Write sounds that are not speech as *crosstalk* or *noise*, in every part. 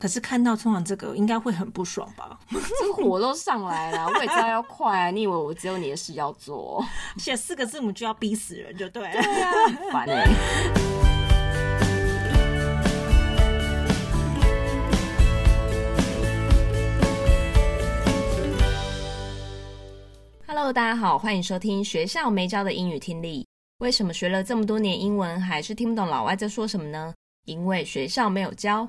可是看到通常这个应该会很不爽吧？*laughs* 这个火都上来了，我也知道要快啊！你以为我只有你的事要做？*laughs* 写四个字母就要逼死人，就对了。对啊，烦哎、欸。Hello，大家好，欢迎收听学校没教的英语听力。为什么学了这么多年英文，还是听不懂老外在说什么呢？因为学校没有教。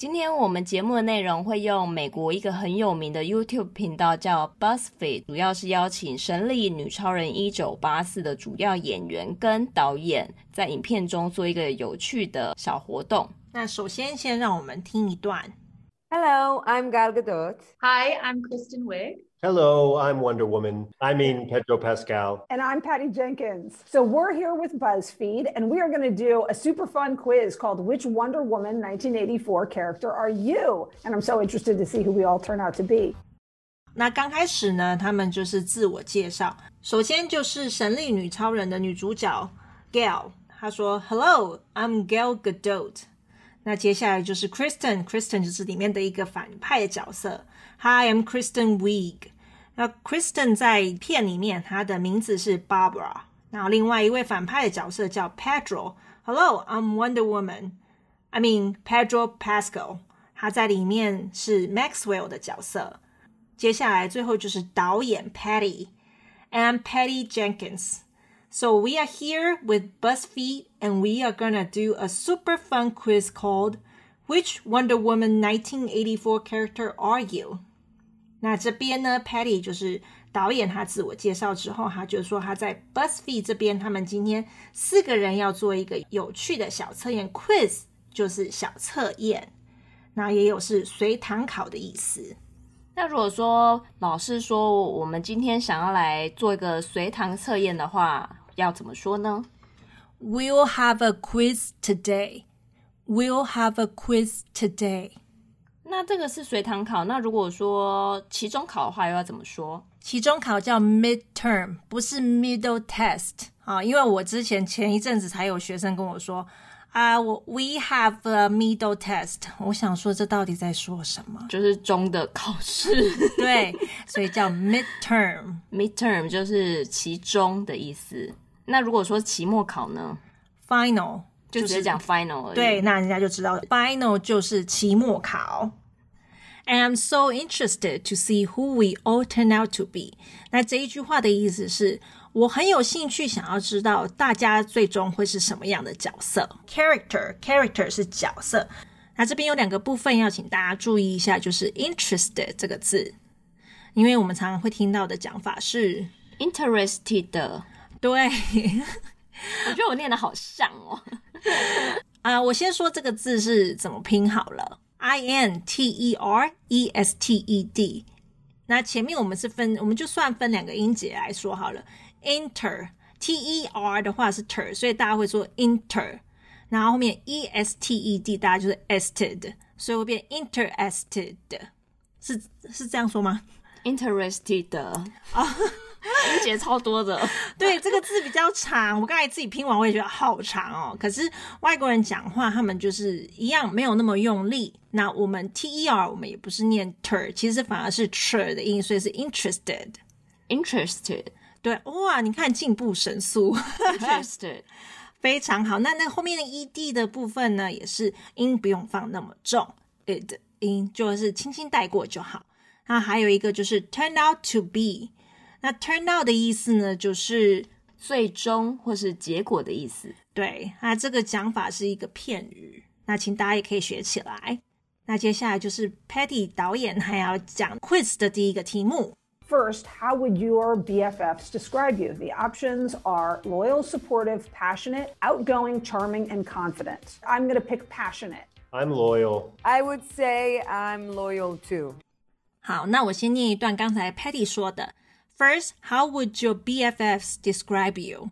今天我们节目的内容会用美国一个很有名的 YouTube 频道叫 BuzzFeed，主要是邀请《神力女超人一九八四》的主要演员跟导演，在影片中做一个有趣的小活动。那首先，先让我们听一段。Hello, I'm Gal Gadot. Hi, I'm Kristen Wiig. Hello, I'm Wonder Woman. I mean Pedro Pascal. And I'm Patty Jenkins. So we're here with BuzzFeed, and we are going to do a super fun quiz called Which Wonder Woman 1984 Character Are You? And I'm so interested to see who we all turn out to be. 那刚开始呢，他们就是自我介绍。首先就是神力女超人的女主角 Gal，她说：“Hello, I'm Gal Gadot。” 那接下来就是 Kristen，Kristen 就是里面的一个反派的角色。Hi，I'm Kristen Wiig。那 Kristen 在片里面，她的名字是 Barbara。然后另外一位反派的角色叫 Pedro。Hello，I'm Wonder Woman。I mean Pedro Pascal。他在里面是 Maxwell 的角色。接下来最后就是导演 Patty。I'm Patty Jenkins。So we are here with BuzzFeed and we are gonna do a super fun quiz called Which Wonder Woman 1984 character are you? 那这边呢，Patty 就是导演，他自我介绍之后，他就说他在 BuzzFeed 这边，他们今天四个人要做一个有趣的小测验，quiz 就是小测验，那也有是随堂考的意思。那如果说老师说我们今天想要来做一个随堂测验的话， 要怎么说呢？We'll have a quiz today. We'll have a quiz today. 那这个是随堂考。那如果说期中考的话，又要怎么说？期中考叫 midterm，不是 middle test 啊。因为我之前前一阵子才有学生跟我说啊，我 we have a middle test。我想说这到底在说什么？就是中的考试，对，所以叫 midterm。midterm *laughs* 就是期中的意思。 那如果说期末考呢？Final 就直接讲 final 而已。对，那人家就知道 final 就是期末考。And I'm so interested to see who we all turn out to be。那这一句话的意思是我很有兴趣想要知道大家最终会是什么样的角色。Character character 是角色。那这边有两个部分要请大家注意一下，就是 interested 这个字，因为我们常常会听到的讲法是 interested。对，*laughs* 我觉得我念的好像哦。*laughs* 啊、uh,，我先说这个字是怎么拼好了，I N T E R E S T E D。那前面我们是分，我们就算分两个音节来说好了。Inter T E R 的话是 ter，所以大家会说 inter。然后后面 E S T E D，大家就是 ested，所以会变 interested。是是这样说吗？Interested 啊。*laughs* 音节超多的，对，这个字比较长。我刚才自己拼完，我也觉得好长哦。可是外国人讲话，他们就是一样没有那么用力。那我们 T E R，我们也不是念 ter，其实反而是 tr 的音，所以是 interested，interested。对，哇，你看进步神速，interested，*laughs* 非常好。那那后面的 E D 的部分呢，也是音不用放那么重，it 音就是轻轻带过就好。那还有一个就是 turn out to be。那 turn out 的意思呢，就是最终或是结果的意思。对，那这个讲法是一个片语，那请大家也可以学起来。那接下来就是 Patty 导演还要讲 quiz 的第一个题目。First, how would your BFFs describe you? The options are loyal, supportive, passionate, outgoing, charming, and confident. I'm going to pick passionate. I'm loyal. I would say I'm loyal too. 好，那我先念一段刚才 Patty 说的。 First, how would your BFFs describe you?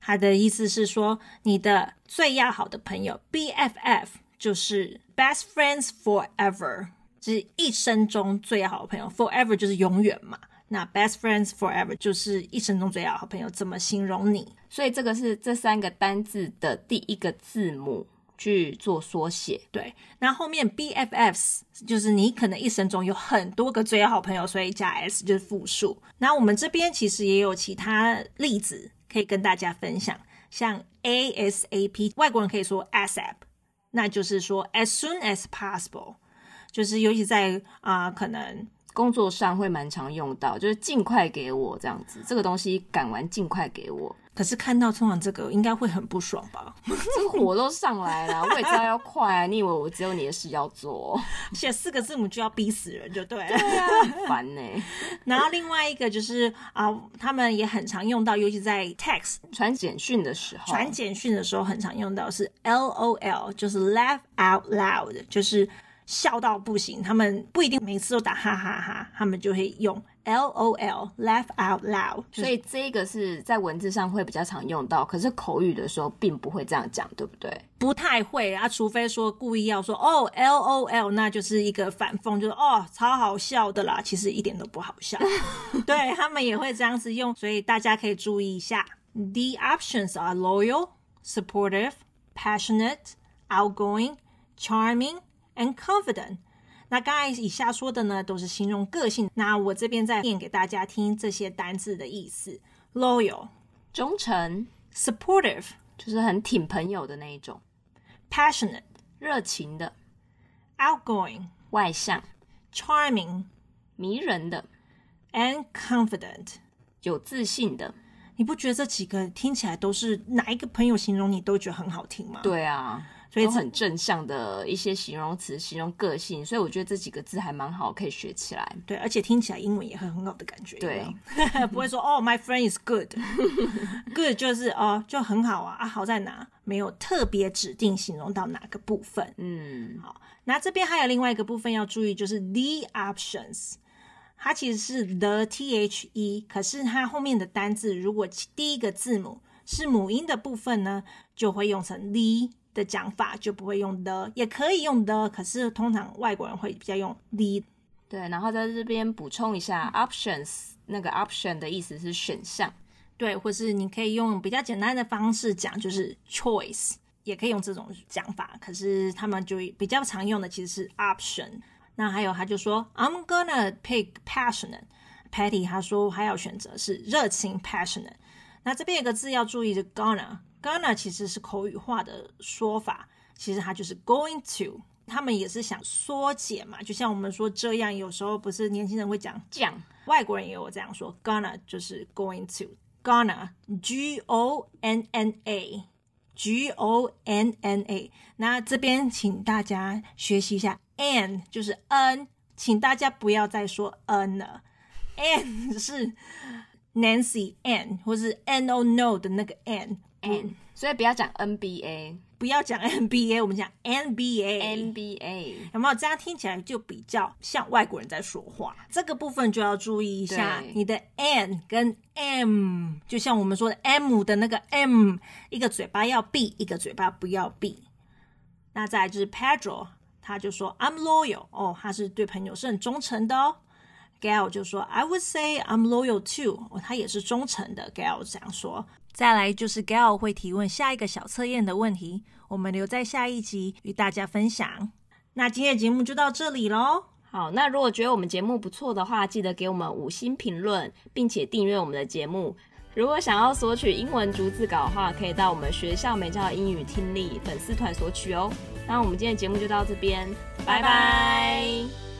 他的意思是说，你的最要好的朋友 BFF 就是 best friends forever，是一生中最好的朋友。forever 就是永远嘛，那 best friends forever 就是一生中最要好的朋友。怎么形容你？所以这个是这三个单字的第一个字母去做缩写。对，那后面 BFFs 就是你可能一生中有很多个最好朋友，所以加 s 就是复数。那我们这边其实也有其他例子可以跟大家分享，像 ASAP，外国人可以说 ASAP。那就是说，as soon as possible，就是尤其在啊、可能工作上会蛮常用到，就是尽快给我这样子，这个东西赶完尽快给我。可是看到通常这个应该会很不爽吧？这个火都上来了，*laughs* 我也知道要快啊！你以为我只有你的事要做？*laughs* 写四个字母就要逼死人，就对了。对啊，烦呢、欸。*laughs* 然后另外一个就是啊、呃，他们也很常用到，尤其在 text 传简讯的时候，传简讯的时候很常用到是 LOL，就是 laugh out loud，就是笑到不行。他们不一定每次都打哈哈哈，他们就会用。L O L laugh out loud，所以这个是在文字上会比较常用到，可是口语的时候并不会这样讲，对不对？不太会啊，除非说故意要说哦，L O L，那就是一个反讽，就是哦，超好笑的啦，其实一点都不好笑。*laughs* 对，他们也会这样子用，所以大家可以注意一下。The options are loyal, supportive, passionate, outgoing, charming, and confident. 那刚才以下说的呢，都是形容个性。那我这边再念给大家听这些单字的意思：loyal，忠诚；supportive，就是很挺朋友的那一种；passionate，热情的；outgoing，外向；charming，迷人的；and confident，有自信的。你不觉得这几个听起来都是哪一个朋友形容你都觉得很好听吗？对啊。所以很正向的一些形容词，形容个性，所以我觉得这几个字还蛮好，可以学起来。对，而且听起来英文也很很好的感觉。对，*laughs* 不会说哦，My friend is good，good *laughs* 就是哦，就很好啊啊，好在哪？没有特别指定形容到哪个部分。嗯，好，那这边还有另外一个部分要注意，就是 the options，它其实是 the the，可是它后面的单字如果第一个字母是母音的部分呢，就会用成 the。的讲法就不会用 the，也可以用 the，可是通常外国人会比较用 the。对，然后在这边补充一下，options 那个 option 的意思是选项，对，或是你可以用比较简单的方式讲，就是 choice，也可以用这种讲法。可是他们就比较常用的其实是 option。那还有他就说，I'm gonna pick passionate。Patty 他说还要选择是热情 passionate。那这边有个字要注意，就 gonna。Gonna 其实是口语化的说法，其实它就是 going to。他们也是想缩减嘛，就像我们说这样，有时候不是年轻人会讲讲，外国人也有这样说，gonna 就是 going to。Gonna，G O N N A，G O N N A。那这边请大家学习一下，N 就是 N，请大家不要再说 N 了，N 是 Nancy N 或是 N O No 的那个 N。嗯，所以不要讲 NBA，不要讲 NBA，我们讲 NBA。NBA 有没有这样听起来就比较像外国人在说话？这个部分就要注意一下，你的 N 跟 M，就像我们说的 M 的那个 M，一个嘴巴要闭，一个嘴巴不要闭。那再来就是 Pedro，他就说 I'm loyal，哦，他是对朋友是很忠诚的哦。Gail 就说 I would say I'm loyal too，哦，他也是忠诚的。Gail 这样说。再来就是 Gail 会提问下一个小测验的问题，我们留在下一集与大家分享。那今天的节目就到这里喽。好，那如果觉得我们节目不错的话，记得给我们五星评论，并且订阅我们的节目。如果想要索取英文逐字稿的话，可以到我们学校美教英语听力粉丝团索取哦。那我们今天的节目就到这边，拜拜。